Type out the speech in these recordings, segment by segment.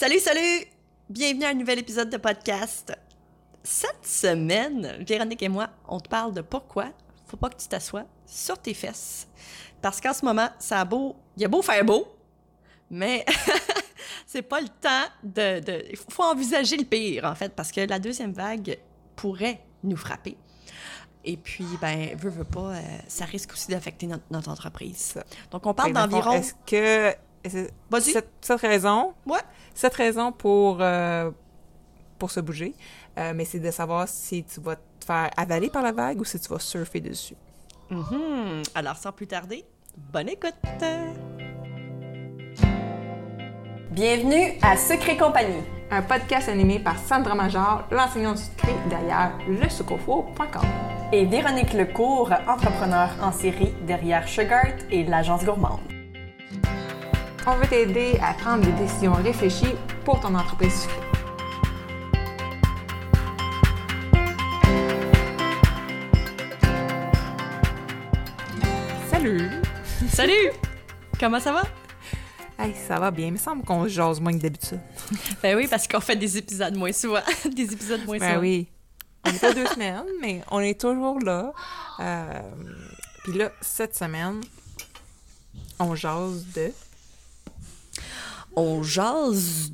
Salut, salut! Bienvenue à un nouvel épisode de podcast. Cette semaine, Véronique et moi, on te parle de pourquoi faut pas que tu t'assoies sur tes fesses. Parce qu'en ce moment, ça a beau, il y a beau faire beau, mais c'est pas le temps de, de- Il faut envisager le pire, en fait, parce que la deuxième vague pourrait nous frapper. Et puis, ben, veux, veux pas, euh, ça risque aussi d'affecter notre, notre entreprise. Donc, on parle fond, d'environ... Est-ce que. Vas-y. Cette, cette raison, Ouais. cette raison pour, euh, pour se bouger, euh, mais c'est de savoir si tu vas te faire avaler par la vague ou si tu vas surfer dessus. Mhm. Alors, sans plus tarder, bonne écoute! Bienvenue à Secret Compagnie. Un podcast animé par Sandra Major, l'enseignante du secret derrière lesucofo.com. Et Véronique Lecourt, entrepreneur en série derrière Sugart et l'agence gourmande. On veut t'aider à prendre des décisions réfléchies pour ton entreprise sucrée. Salut! Salut! Comment ça va? Hey, ça va bien, il me semble qu'on jase moins que d'habitude. Ben oui, parce qu'on fait des épisodes moins souvent. des épisodes moins Ben souvent. oui. On est pas deux semaines, mais on est toujours là. Euh, Puis là, cette semaine, on jase de... On jase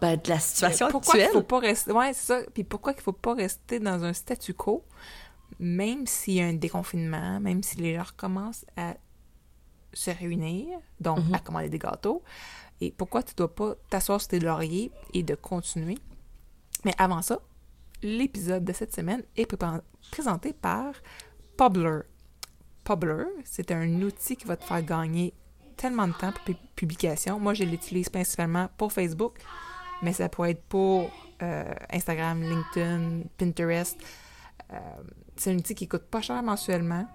ben, de la situation pourquoi il actuelle. faut pas rester... Ouais, c'est ça. Puis pourquoi il faut pas rester dans un statu quo, même s'il y a un déconfinement, même si les gens recommencent à se réunir, donc Mhm. à commander des gâteaux. Et pourquoi tu dois pas t'asseoir sur tes lauriers et de continuer? Mais avant ça, l'épisode de cette semaine est présenté par Publer. Publer, c'est un outil qui va te faire gagner tellement de temps pour tes publications. Moi, je l'utilise principalement pour Facebook, mais ça pourrait être pour euh, Instagram, LinkedIn, Pinterest. Euh, c'est un outil qui coûte pas cher mensuellement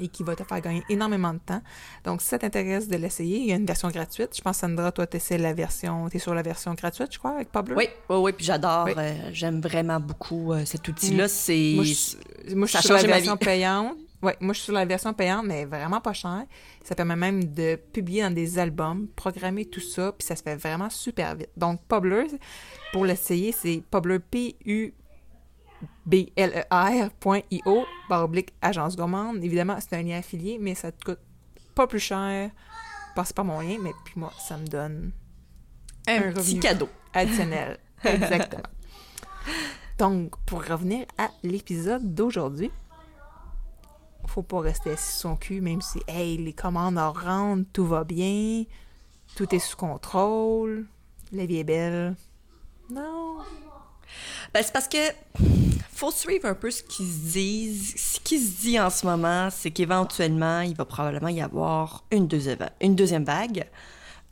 et qui va te faire gagner énormément de temps. Donc, si ça t'intéresse de l'essayer, il y a une version gratuite. Je pense, Sandra, toi, tu la version, tu es sur la version gratuite, je crois, avec Publer. Oui, oui, oui, puis j'adore, Oui. euh, j'aime vraiment beaucoup euh, cet outil-là. C'est... Moi, je, suis- moi, je Ça a suis sur la version payante. Ouais, moi, je suis sur la version payante, mais vraiment pas cher. Ça permet même de publier dans des albums, programmer tout ça, puis ça se fait vraiment super vite. Donc, Publer, pour l'essayer, c'est Publer, P-U-B-L-E-R.io, barre oblique, agence gourmande. Évidemment, c'est un lien affilié, mais ça te coûte pas plus cher. Passe par mon lien, mais puis moi, ça me donne un, un petit cadeau. additionnel. Exactement. Donc, pour revenir à l'épisode d'aujourd'hui, faut pas rester assis son cul, même si, hey, les commandes en rentrent, tout va bien, tout est sous contrôle, la vie est belle. Non. Ben, c'est parce que faut suivre un peu ce qu'ils se disent. Ce qui se dit en ce moment, c'est qu'éventuellement, il va probablement y avoir une deuxième, une deuxième vague.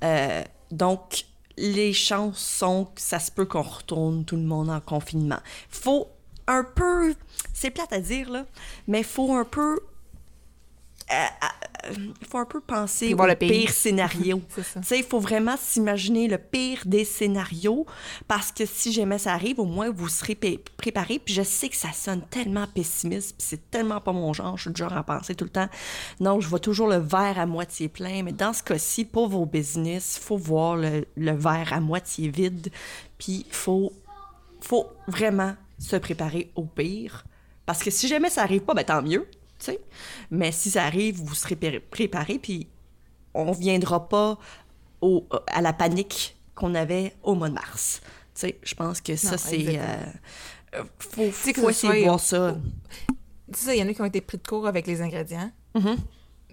Euh, donc, les chances sont que ça se peut qu'on retourne tout le monde en confinement. Faut un peu, c'est plate à dire là, mais faut un peu, euh, euh, il faut un peu penser au le pire, pire. scénario. Il faut vraiment s'imaginer le pire des scénarios parce que si jamais ça arrive, au moins vous serez préparé. Puis je sais que ça sonne tellement pessimiste, puis c'est tellement pas mon genre. Je suis du genre à penser tout le temps. Non, je vois toujours le verre à moitié plein, mais dans ce cas-ci, pour vos business, faut voir le, le verre à moitié vide. Puis faut, faut vraiment se préparer au pire. Parce que si jamais ça arrive pas, ben tant mieux. tu sais. Mais si ça arrive, vous serez pré- préparé, puis on viendra pas au, à la panique qu'on avait au mois de mars. Tu sais, je pense que ça, c'est... euh, faut faut ce essayer de voir ça. Tu sais, il y en a qui ont été pris de court avec les ingrédients.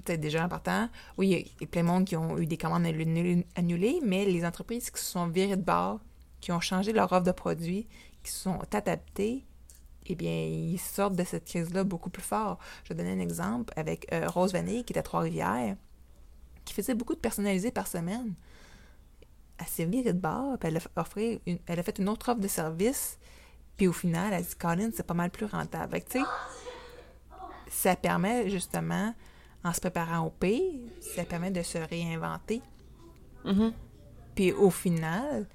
Peut-être déjà en partant. Oui, il y a- plein de monde qui ont eu des commandes annulées, annulées, mais les entreprises qui se sont virées de bord, qui ont changé leur offre de produits, qui se sont adaptées, eh bien, ils sortent de cette crise-là beaucoup plus fort. Je vais donner un exemple avec euh, Rose Vanille, qui est à Trois-Rivières, qui faisait beaucoup de personnalisés par semaine. Elle s'est virée de bord, puis elle a, offert une- elle a fait une autre offre de service, puis au final, elle a dit, Colin, c'est pas mal plus rentable. Tu sais, ça permet justement, en se préparant au pire, ça permet de se réinventer. Mhm. Puis au final,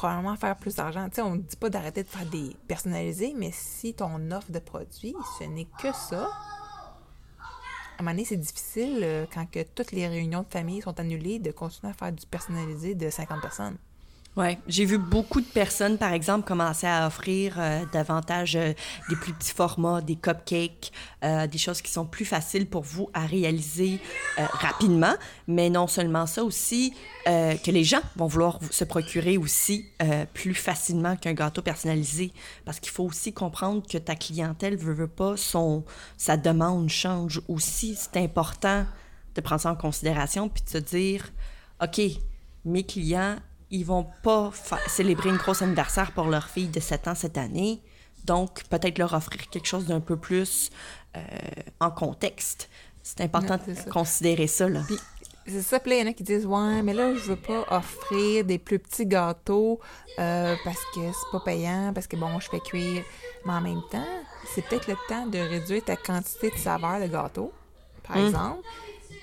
probablement faire plus d'argent. On ne dit pas d'arrêter de faire des personnalisés, mais si ton offre de produit, ce n'est que ça, un moment donné, c'est difficile euh, quand toutes les réunions de famille sont annulées de continuer à faire du personnalisé de 50 personnes. Oui, j'ai vu beaucoup de personnes, par exemple, commencer à offrir euh, davantage euh, des plus petits formats, des cupcakes, euh, des choses qui sont plus faciles pour vous à réaliser rapidement. Mais non seulement ça aussi, que les gens vont vouloir se procurer aussi plus facilement qu'un gâteau personnalisé. Parce qu'il faut aussi comprendre que ta clientèle veut, veut pas, son, sa demande change aussi. C'est important de prendre ça en considération puis de se dire, OK, mes clients ils vont pas célébrer une grosse anniversaire pour leur fille de 7 ans cette année. Donc, peut-être leur offrir quelque chose d'un peu plus euh, en contexte. C'est important de considérer ça. Là. c'est ça, puis il y en a qui disent Ouais, mais là, je veux pas offrir des plus petits gâteaux euh, parce que c'est pas payant, parce que bon, je fais cuire. Mais en même temps, c'est peut-être le temps de réduire ta quantité de saveurs de gâteau, par hum. exemple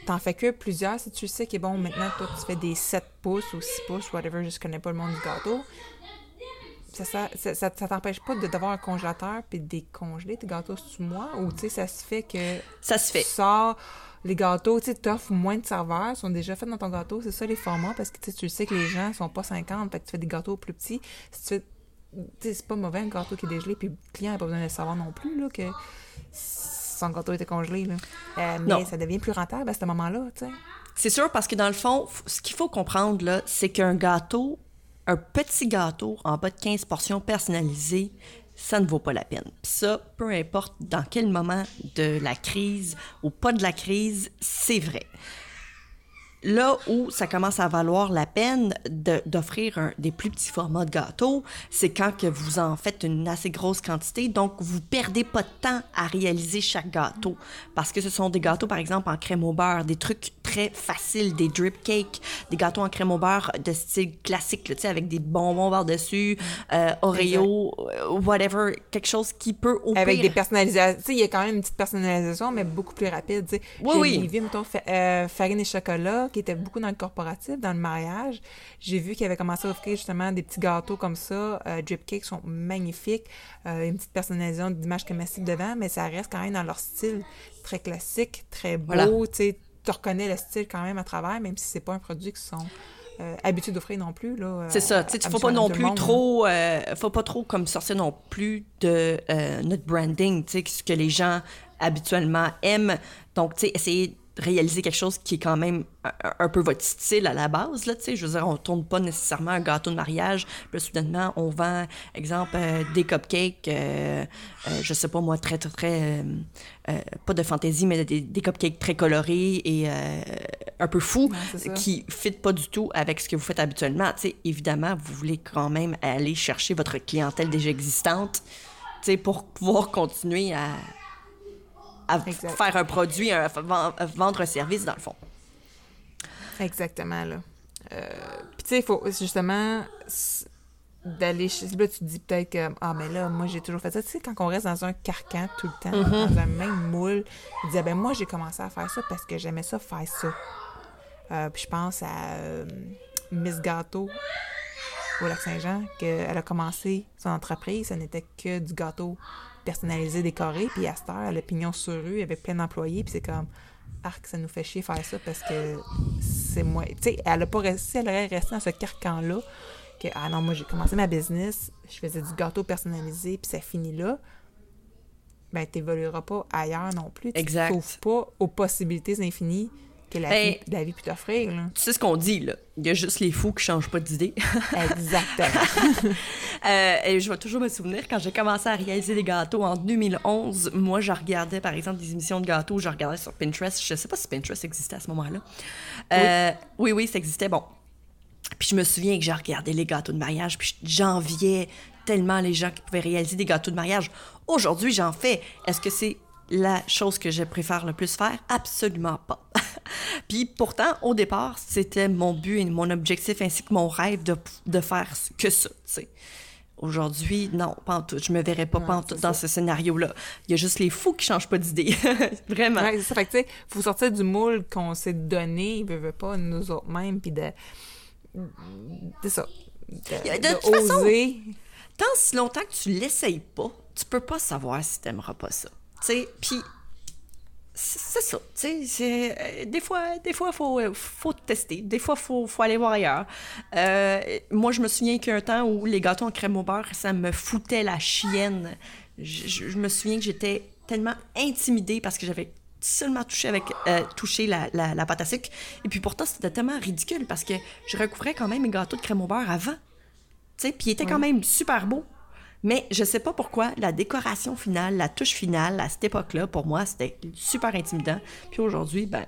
t'en fais que plusieurs si tu sais que bon, maintenant, toi, tu fais des 7 pouces ou 6 pouces, whatever, je connais pas le monde du gâteau. Ça, ça, ça, t'empêche pas d'avoir un congélateur puis de décongeler tes gâteaux sous moi ou tu sais, ça se fait que. Ça se fait. Tu sors les gâteaux, tu sais, t'offres moins de serveurs, sont déjà faits dans ton gâteau, c'est ça les formats parce que tu sais que les gens sont pas 50, fait que tu fais des gâteaux plus petits. Si tu fais c'est pas mauvais un gâteau qui est dégelé, puis le client n'a pas besoin de le savoir non plus, là, que son gâteau était congelé. Là. Euh, mais ça devient plus rentable à ce moment-là, tu sais. C'est sûr, parce que dans le fond, ce qu'il faut comprendre, là, c'est qu'un gâteau, un petit gâteau en bas de 15 portions personnalisées, ça ne vaut pas la peine. Puis ça, peu importe dans quel moment de la crise ou pas de la crise, c'est vrai. Là où ça commence à valoir la peine d'offrir des plus petits formats de gâteaux, c'est quand que vous en faites une assez grosse quantité, donc vous perdez pas de temps à réaliser chaque gâteau. Parce que ce sont des gâteaux, par exemple, en crème au beurre, des trucs très faciles, des drip cakes, des gâteaux en crème au beurre de style classique, tu sais, avec des bonbons par-dessus, euh, Oreo, euh, whatever, quelque chose qui peut au Avec des personnalisations, tu sais, il y a quand même une petite personnalisation, mais beaucoup plus rapide, tu sais. Oui, oui. vu, mettons, euh, farine et chocolat, qui était beaucoup dans le corporatif, dans le mariage. J'ai vu qu'il avait commencé à offrir justement des petits gâteaux comme ça. Euh, drip cakes sont magnifiques. Une petite personnalisation d'image comestible devant, mais ça reste quand même dans leur style très classique, très beau. Tu reconnais le style quand même à travers, même si c'est pas un produit qui sont euh, habitués d'offrir non plus. c'est ça. Tu ne faut pas non plus trop, faut pas trop comme sortir non plus de notre branding, tu sais, ce que les gens habituellement aiment. Donc, tu sais, essayer réaliser quelque chose qui est quand même un, peu votre style à la base, là, tu sais. Je veux dire, on tourne pas nécessairement un gâteau de mariage, puis soudainement, on vend, exemple, euh, des cupcakes, euh, euh, je sais pas moi, très, très, très, pas de fantaisie, mais des, des, cupcakes très colorés et un peu fous, qui fit pas du tout avec ce que vous faites habituellement. Tu sais, évidemment, vous voulez quand même aller chercher votre clientèle déjà existante, tu sais, pour pouvoir continuer à à faire un produit, à vendre un service, dans le fond. Exactement, là. Euh, puis, tu sais, il faut justement d'aller là tu te dis peut-être que ah mais là moi j'ai toujours fait ça tu sais quand on reste dans un carcan tout le temps mm-hmm. dans un même moule je disais ben moi j'ai commencé à faire ça parce que j'aimais ça faire ça euh, puis je pense à euh, Miss Gâteau au lac Saint-Jean qu'elle a commencé son entreprise ça n'était que du gâteau personnalisé, décoré, puis à cette heure, elle a pignon sur rue avec plein d'employés, puis c'est comme arc, ça nous fait chier faire ça parce que c'est moi. Tu sais, elle a pas resté, elle aurait resté dans ce carcan-là, que ah non, moi j'ai commencé ma business, je faisais du gâteau personnalisé, puis ça finit là. Ben, t'évolueras pas ailleurs non plus. Tu exact. pas aux possibilités infinies que la, ben, vie, la vie peut t'offrir. Tu sais ce qu'on dit, là. Il y a juste les fous qui changent pas d'idée. Exactement. euh, et je vais toujours me souvenir, quand j'ai commencé à réaliser des gâteaux en 2011, moi, je regardais, par exemple, des émissions de gâteaux, je regardais sur Pinterest. Je sais pas si Pinterest existait à ce moment-là. Euh, oui. oui, ça existait. Bon. Puis je me souviens que j'ai regardé les gâteaux de mariage, puis j'enviais tellement les gens qui pouvaient réaliser des gâteaux de mariage. Aujourd'hui, j'en fais. Est-ce que c'est la chose que je préfère le plus faire? Absolument pas. Puis pourtant, au départ, c'était mon but et mon objectif ainsi que mon rêve de, de faire que ça, tu sais. Aujourd'hui, non, pas en tout. Je me verrais pas, pas en tout dans ce scénario-là. Il y a juste les fous qui changent pas d'idée. Vraiment. Ouais, c'est ça. Fait que, tu sais, faut sortir du moule qu'on s'est donné, il veut, pas, nous autres mêmes, puis de... C'est ça. De, de, toute oser. Façon, tant si longtemps que tu l'essayes pas, tu peux pas savoir si t'aimeras pas ça. Tu sais, puis c'est ça, tu sais, c'est- euh, des fois, des fois, faut, euh, faut tester, des fois, faut, faut aller voir ailleurs. Euh, moi, je me souviens qu'il y a un temps où les gâteaux en crème au beurre, ça me foutait la chienne. Je, je- je me souviens que j'étais tellement intimidée parce que j'avais seulement touché avec euh, touché la, la, la pâte à sucre. Et puis pourtant, c'était tellement ridicule parce que je recouvrais quand même mes gâteaux de crème au beurre avant. Tu sais, puis il était quand même super beau. Mais je sais pas pourquoi, la décoration finale, la touche finale, à cette époque-là, pour moi, c'était super intimidant. Puis aujourd'hui, ben,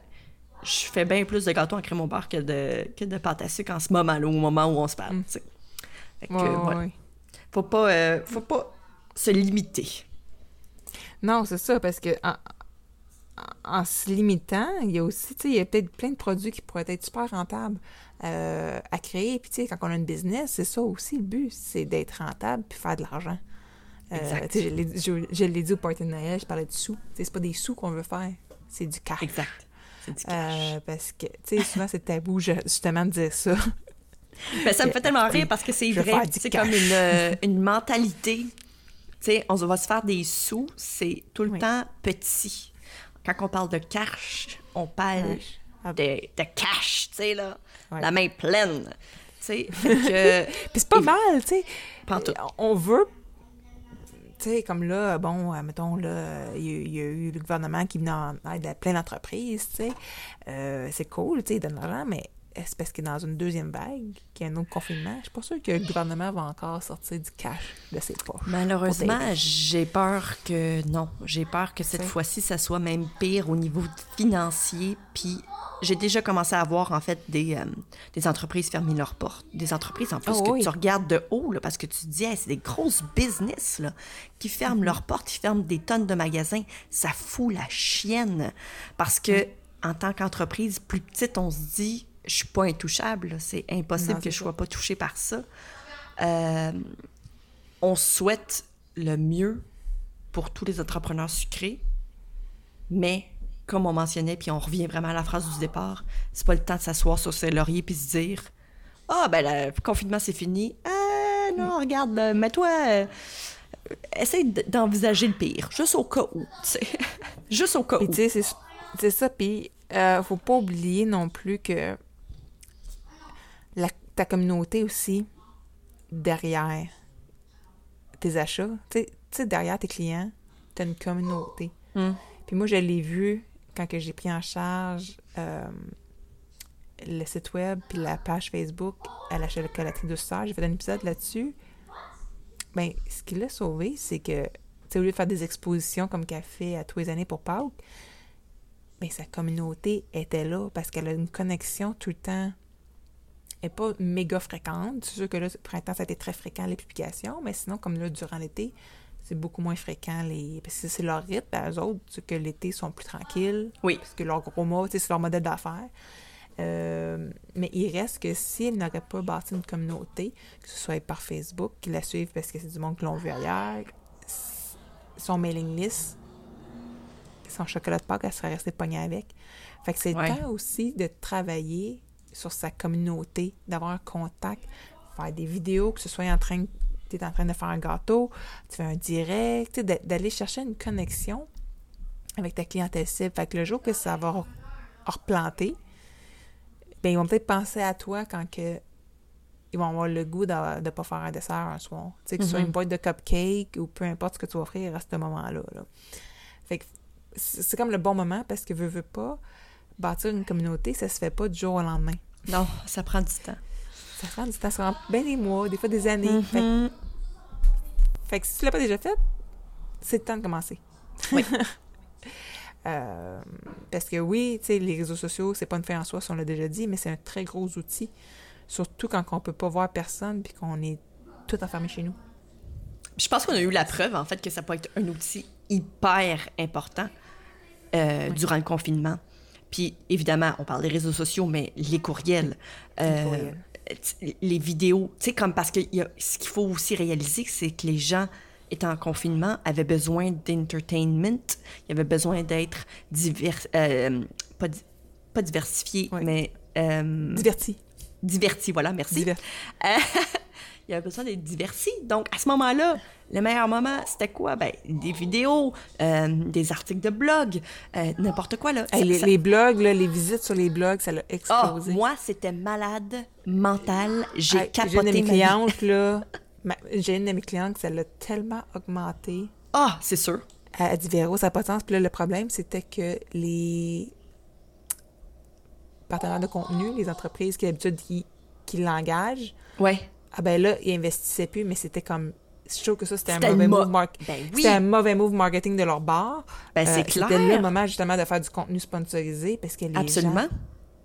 je fais bien plus de gâteaux en crème au beurre que de, que de pâte à sucre en ce moment-là, au moment où on se parle, sais. Fait que, Ouais, ouais, voilà. ouais. Faut pas, euh, faut pas se limiter. Non, c'est ça, parce que en, en- se limitant, il y a aussi, tu sais, il y a peut-être plein de produits qui pourraient être super rentables euh, à créer. Puis, tu sais, quand on a une business, c'est ça aussi le but, c'est d'être rentable puis faire de l'argent. Euh, Exact. tu sais, je l'ai- dit au party de Noël, je parlais de sous. Tu sais, c'est pas des sous qu'on veut faire, c'est du cash. Exact. C'est du cash. Euh, parce que, tu sais, souvent c'est tabou, je- justement, de dire ça. Ben, ça me fait tellement rire parce que c'est vrai. C'est cash. comme une, une mentalité. Tu sais, on va se faire des sous, c'est tout le Oui. temps petit. Quand on parle de cash, on parle. Ah, de, de cash, tu sais, là. Ouais. La main pleine. Tu sais, fait que... Puis c'est pas mal, tu sais. On veut. Tu sais, comme là, bon, mettons, là, il y, a- eu le gouvernement qui venait en aide à plein d'entreprises, tu sais. Euh, c'est cool, tu sais, il donne de l'argent, mais c'est parce que dans une deuxième vague, qu'il y a un autre confinement, je suis pas sûre que le gouvernement va encore sortir du cash de ses poches. Malheureusement, j'ai peur que non. J'ai peur que cette fois-ci, ça soit même pire au niveau financier. Puis j'ai déjà commencé à voir, en fait, des, euh, des entreprises fermer leurs portes. Des entreprises, en plus, Oh que oui. tu regardes de haut, là, parce que tu te dis, Hey, c'est des grosses business là, qui ferment leurs portes, qui ferment des tonnes de magasins. Ça fout la chienne. Parce que, en tant qu'entreprise plus petite, on se dit, je suis pas intouchable. C'est impossible Non, que je sois pas touchée par ça. Euh, on souhaite le mieux pour tous les entrepreneurs sucrés, mais comme on mentionnait, puis on revient vraiment à la phrase du départ, c'est pas le temps de s'asseoir sur ses lauriers puis se dire Ah, ben le confinement c'est fini. Ah, non, regarde, euh, mets-toi. euh, essaye d'envisager le pire, juste au cas où, juste au cas où. c'est- c'est ça. Puis euh, faut pas oublier non plus que ta communauté aussi, derrière tes achats, tu sais- derrière tes clients, tu as une communauté. Mm. Puis moi, je l'ai vu quand que j'ai pris en charge euh, le site web puis la page Facebook à la chocolaterie de Sœur. J'ai fait un épisode là-dessus. Ben, ce qui l'a sauvé, c'est que, tu sais, au lieu de faire des expositions comme qu'elle fait à tous les années pour Pâques, ben, sa communauté était là parce qu'elle a une connexion tout le temps. N'est pas méga fréquente. C'est sûr que là, le printemps, ça a été très fréquent, les publications, mais sinon, comme là, durant l'été, c'est beaucoup moins fréquent. Les... Parce que c'est leur rythme, à eux autres, que l'été, sont plus tranquilles. Oui. Parce que leur gros mot, c'est leur modèle d'affaires. Euh, mais il reste que si elle n'aurait pas bâti une communauté, que ce soit par Facebook, qu'ils la suivent parce que c'est du monde qui l'ont vu ailleurs, son mailing list, son chocolat de Pâques, elle serait restée pognée avec. Fait que c'est Ouais. le temps aussi de travailler sur sa communauté, d'avoir un contact, faire des vidéos, que ce soit en train, tu es en train de faire un gâteau, tu fais un direct, d'aller chercher une connexion avec ta clientèle cible. Fait que le jour que ça va re- replanter, ben ils vont peut-être penser à toi quand que ils vont avoir le goût de ne pas faire un dessert un soir. Tu sais, que ce soit une boîte de cupcake ou peu importe ce que tu vas offrir à ce moment-là. là. Fait que c'est c'est comme le bon moment parce que veux, veux pas, bâtir une communauté, ça se fait pas du jour au lendemain. Non, ça prend du temps. Ça prend du temps, ça prend bien des mois, des fois des années. Fait, que- Mhm. fait que si tu l'as pas déjà fait, c'est le temps de commencer. Oui. Euh, parce que oui, tu sais, les réseaux sociaux, c'est pas une fin en soi, si on l'a déjà dit, mais c'est un très gros outil. Surtout quand on peut pas voir personne puis qu'on est tout enfermé chez nous. Je pense qu'on a eu la preuve, en fait, que ça peut être un outil hyper important euh, durant le confinement. Puis, évidemment, on parle des réseaux sociaux, mais les courriels, euh, les vidéos, tu sais, comme parce que il y a- ce qu'il faut aussi réaliser, c'est que les gens étant en confinement avaient besoin d'entertainment, ils avaient besoin d'être divers, euh, pas, pas diversifiés, mais euh, Diverti. divertis, voilà, merci. il avait besoin d'être diverti. Donc, à ce moment-là, le meilleur moment, c'était quoi? Ben, des vidéos, euh, des articles de blog, euh, n'importe quoi, là. Hey, les, ça- les blogs, là, les visites sur les blogs, ça l'a Ah, explosé. moi, c'était malade mental. J'ai Hey, J'ai une capoté de mes clientes, là. J'ai une de mes clientes, ça l'a tellement augmenté. Ah, c'est sûr. Elle a dit Véro, ça n'a pas de sens. Puis là, le problème, c'était que les partenaires de contenu, les entreprises qui d'habitude qui, qui l'engagent, Ouais. Ah ben là, ils investissaient plus, mais c'était comme. Je trouve que ça, c'était un C'était mauvais mo- move mar- Ben oui. C'était un mauvais move marketing de leur part. Ben, c'est Euh, clair. C'était le moment justement de faire du contenu sponsorisé parce que les Absolument. gens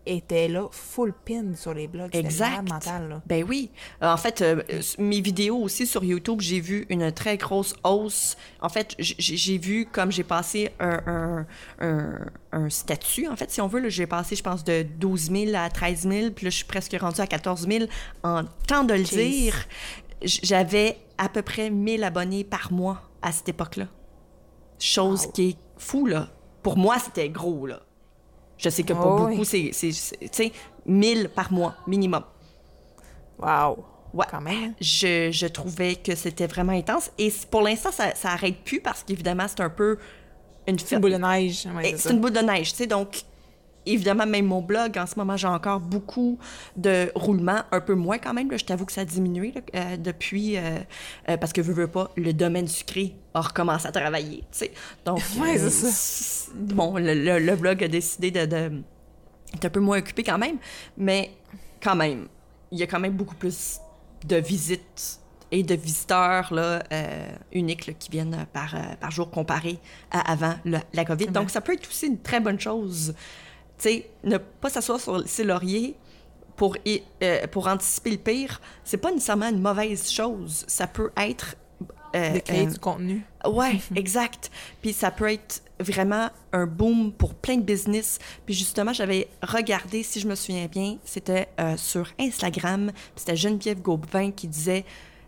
étaient là full pin sur les blogs. Exact. mental, là. Ben oui. En fait, euh, mes vidéos aussi sur YouTube, j'ai vu une très grosse hausse. En fait, j'ai vu comme j'ai passé un, un, un- un statut, en fait, si on veut. J'ai passé, je pense, de 12 000 à 13 000, puis là, je suis presque rendue à 14 000. En temps de le Jeez. dire, j'avais à peu près 1000 abonnés par mois à cette époque-là. Chose Wow. qui est fou, là. Pour moi, c'était gros, là. Je sais que pour Oh, beaucoup, oui. c'est, c'est- c'est- tu sais, 1000 par mois, minimum. Wow! Ouais. Quand même. Je, je trouvais que c'était vraiment intense. Et pour l'instant, ça, ça arrête plus parce qu'évidemment, c'est un peu une une boule de neige. ouais, Et c'est une boule de neige, tu sais. Donc, évidemment, même mon blog, en ce moment, j'ai encore beaucoup de roulements, un peu moins quand même. là. Je t'avoue que ça a diminué là, euh, depuis, euh, euh, parce que veux, veux pas, le domaine sucré a recommencé à travailler, tu sais. Donc, Ouais, c'est ça. Bon, le, le- le blog a décidé de, de d'être un peu moins occupé quand même, mais quand même, il y a quand même beaucoup plus de visites et de visiteurs là, euh, uniques là, qui viennent par, euh, par jour comparé à avant le- la COVID. Donc, ça peut être aussi une très bonne chose. Tu sais, ne pas s'asseoir sur ses lauriers pour, euh, pour anticiper le pire, c'est pas nécessairement une mauvaise chose. Ça peut être... euh, De créer du contenu. Ouais, exact. Puis ça peut être vraiment un boom pour plein de business. Puis justement, j'avais regardé, si je me souviens bien, c'était euh, sur Instagram, c'était Geneviève Gauvin qui disait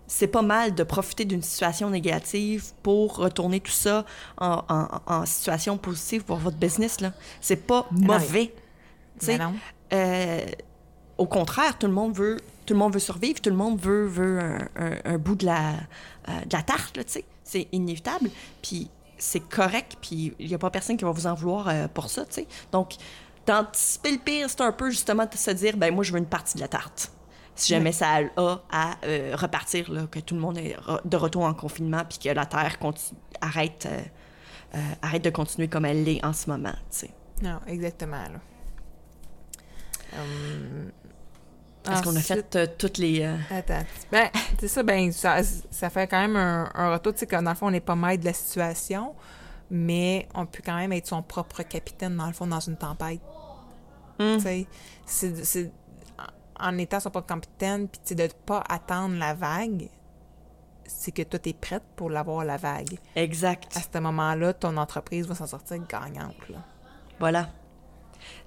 c'est pas mal de profiter d'une situation négative pour retourner tout ça en, en- en situation positive pour votre business. là. C'est pas mauvais. Non. euh, au contraire, tout le monde veut, tout le monde veut survivre, tout le monde veut, veut un, un- un bout de la, euh, de la tarte, tu sais. C'est inévitable, puis c'est correct, puis il n'y a pas personne qui va vous en vouloir euh, pour ça, tu sais. Donc, d'anticiper le pire, c'est un peu justement de se dire, ben moi, je veux une partie de la tarte. Si jamais ça a à euh, repartir, là, que tout le monde est re- de retour en confinement, puis que la Terre arrête, euh, euh, arrête de continuer comme elle l'est en ce moment, tu sais. Non, exactement, là. Hum, Est-ce qu'on a fait euh, toutes les... euh, Attends. Ben, c'est ça, ben, ça, ça fait quand même un, un retour, tu sais, que dans le fond, on n'est pas maître de la situation, mais on peut quand même être son propre capitaine, dans le fond, dans une tempête. Hmm. Tu sais, c'est- c'est- en en étant son propre capitaine, puis tu sais, de ne pas attendre la vague, c'est que toi, tu es prête pour l'avoir, la vague. Exact. À ce moment-là, ton entreprise va s'en sortir gagnante, là. Voilà.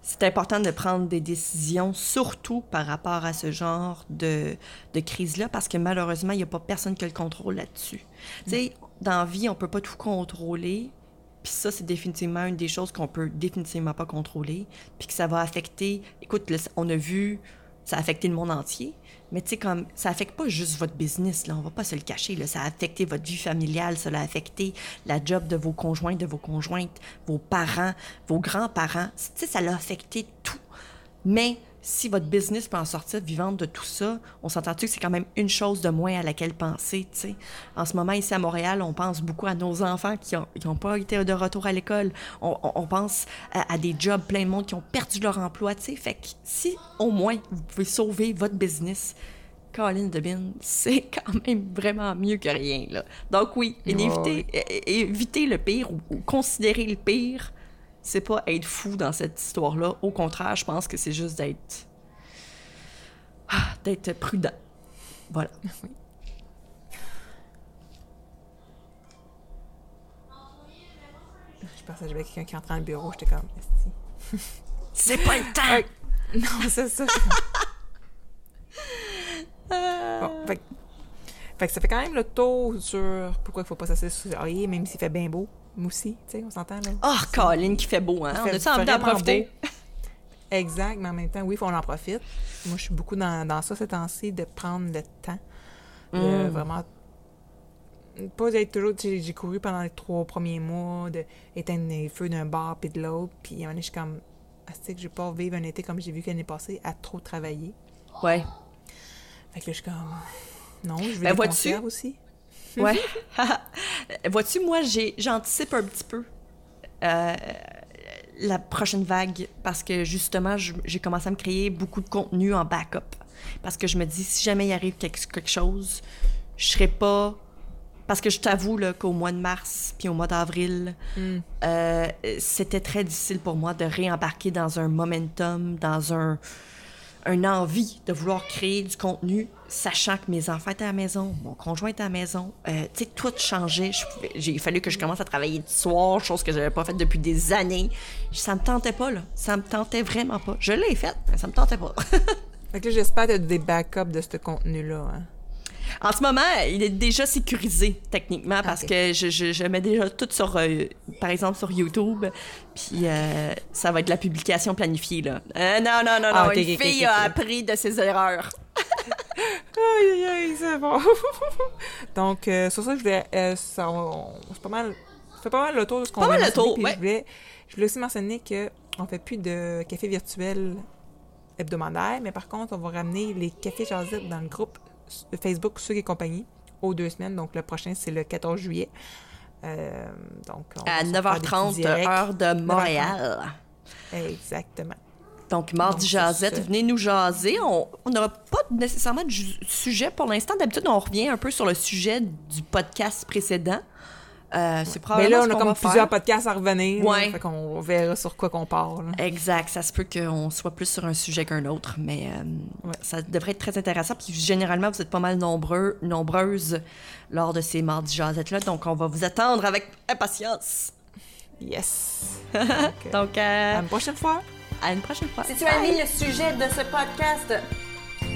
C'est important de prendre des décisions, surtout par rapport à ce genre de, de crise-là, parce que malheureusement, il n'y a pas personne qui a le contrôle là-dessus. Tu sais, dans la vie, on peut pas tout contrôler. Puis ça, c'est définitivement une des choses qu'on peut définitivement pas contrôler. Puis que ça va affecter. Écoute, on a vu, ça a affecté le monde entier. Mais tu sais, comme, ça affecte pas juste votre business, là. On va pas se le cacher, là. Ça a affecté votre vie familiale, ça a affecté la job de vos conjoints, de vos conjointes, vos parents, vos grands-parents. Tu sais, ça l'a affecté tout. Mais si votre business peut en sortir vivante de tout ça, on s'entend-tu que c'est quand même une chose de moins à laquelle penser, tu sais? En ce moment, ici à Montréal, on pense beaucoup à nos enfants qui n'ont pas été de retour à l'école. On, on- on pense à, à des jobs, plein de monde qui ont perdu leur emploi, tu sais? Fait que si au moins vous pouvez sauver votre business, Colin Debin, c'est quand même vraiment mieux que rien, là. Donc oui, Ouais, éviter, é- éviter le pire ou, ou considérer le pire, c'est pas être fou dans cette histoire-là. Au contraire, je pense que c'est juste d'être. Ah, d'être prudent. Voilà. Je pensais que j'avais quelqu'un qui entrait dans le bureau, j'étais comme... C'est pas le temps! Non, c'est ça. bon, fait, que- fait que ça fait quand même le tour sur pourquoi il faut pas s'asseoir l'oreiller, même s'il fait bien beau. Moi aussi, tu sais, on s'entend, là. Oh, Colin qui fait beau, hein? On a-tu envie d'en profiter? Exact, mais en même temps, oui, il faut en profite. Moi, je suis beaucoup dans, dans ça ces temps-ci, de prendre le temps de Mm. vraiment pas d'être toujours tu sais, j'ai couru pendant les trois premiers mois de éteindre les feux d'un bar puis de l'autre puis un je suis comme ah, c'est que je vais pas vivre un été comme j'ai vu l'année passée à trop travailler Ouais. fait que là je suis comme non je veux Ben, conserves aussi Ouais. Vois-tu, moi, j'anticipe un petit peu euh, la prochaine vague parce que justement, j'ai commencé à me créer beaucoup de contenu en backup. Parce que je me dis, si jamais il arrive quelque, quelque chose, je serai pas. Parce que je t'avoue qu'au mois de mars puis au mois d'avril, Mm. euh, c'était très difficile pour moi de réembarquer dans un momentum, dans un, un envie de vouloir créer du contenu, sachant que mes enfants étaient à la maison, mon conjoint était à la maison. Euh, tu sais, tout changeait. J'ai fallu que je commence à travailler du soir, chose que j'avais pas faite depuis des années. Ça me tentait pas, là. Ça me tentait vraiment pas. Je l'ai faite, mais ça me tentait pas. fait que j'espère que des backups de ce contenu là hein. En ce moment, il est déjà sécurisé techniquement parce que je, je- je mets déjà tout sur, euh, par exemple, sur YouTube. Puis euh, ça va être la publication planifiée là. Euh, non, non, non, non. Ah, ok, Une fille a appris de ses erreurs. Aïe, aïe, aïe, c'est bon. Donc, sur ça, je voulais. ça, on- c'est pas mal. Fait pas mal le tour de ce qu'on Pas vient mal le tour, ouais. Je voulais, je voulais aussi mentionner qu'on fait plus de café virtuel hebdomadaire, mais par contre, on va ramener les cafés jasettes dans le groupe Facebook Sucre et compagnie aux deux semaines. Donc, le prochain, c'est le 14 juillet. Euh, donc, on va À se faire des petits 9h30, directs. heure de Montréal. Exactement. Donc, mardi ça. venez nous jaser. On n'aura pas nécessairement de sujet pour l'instant. D'habitude, on revient un peu sur le sujet du podcast précédent. Euh, c'est Mais là, ce on a comme plusieurs faire. podcasts à revenir. là, Ouais. fait qu'on verra sur quoi qu'on parle. Exact. Ça se peut qu'on soit plus sur un sujet qu'un autre, mais euh, Ouais. ça devrait être très intéressant. Puis généralement, vous êtes pas mal nombreux, nombreuses lors de ces mardis jazettes-là. Donc, on va vous attendre avec impatience. Yes. Donc, euh, Donc, euh, à une prochaine fois. à une prochaine fois. Si tu as aimé le sujet de ce podcast,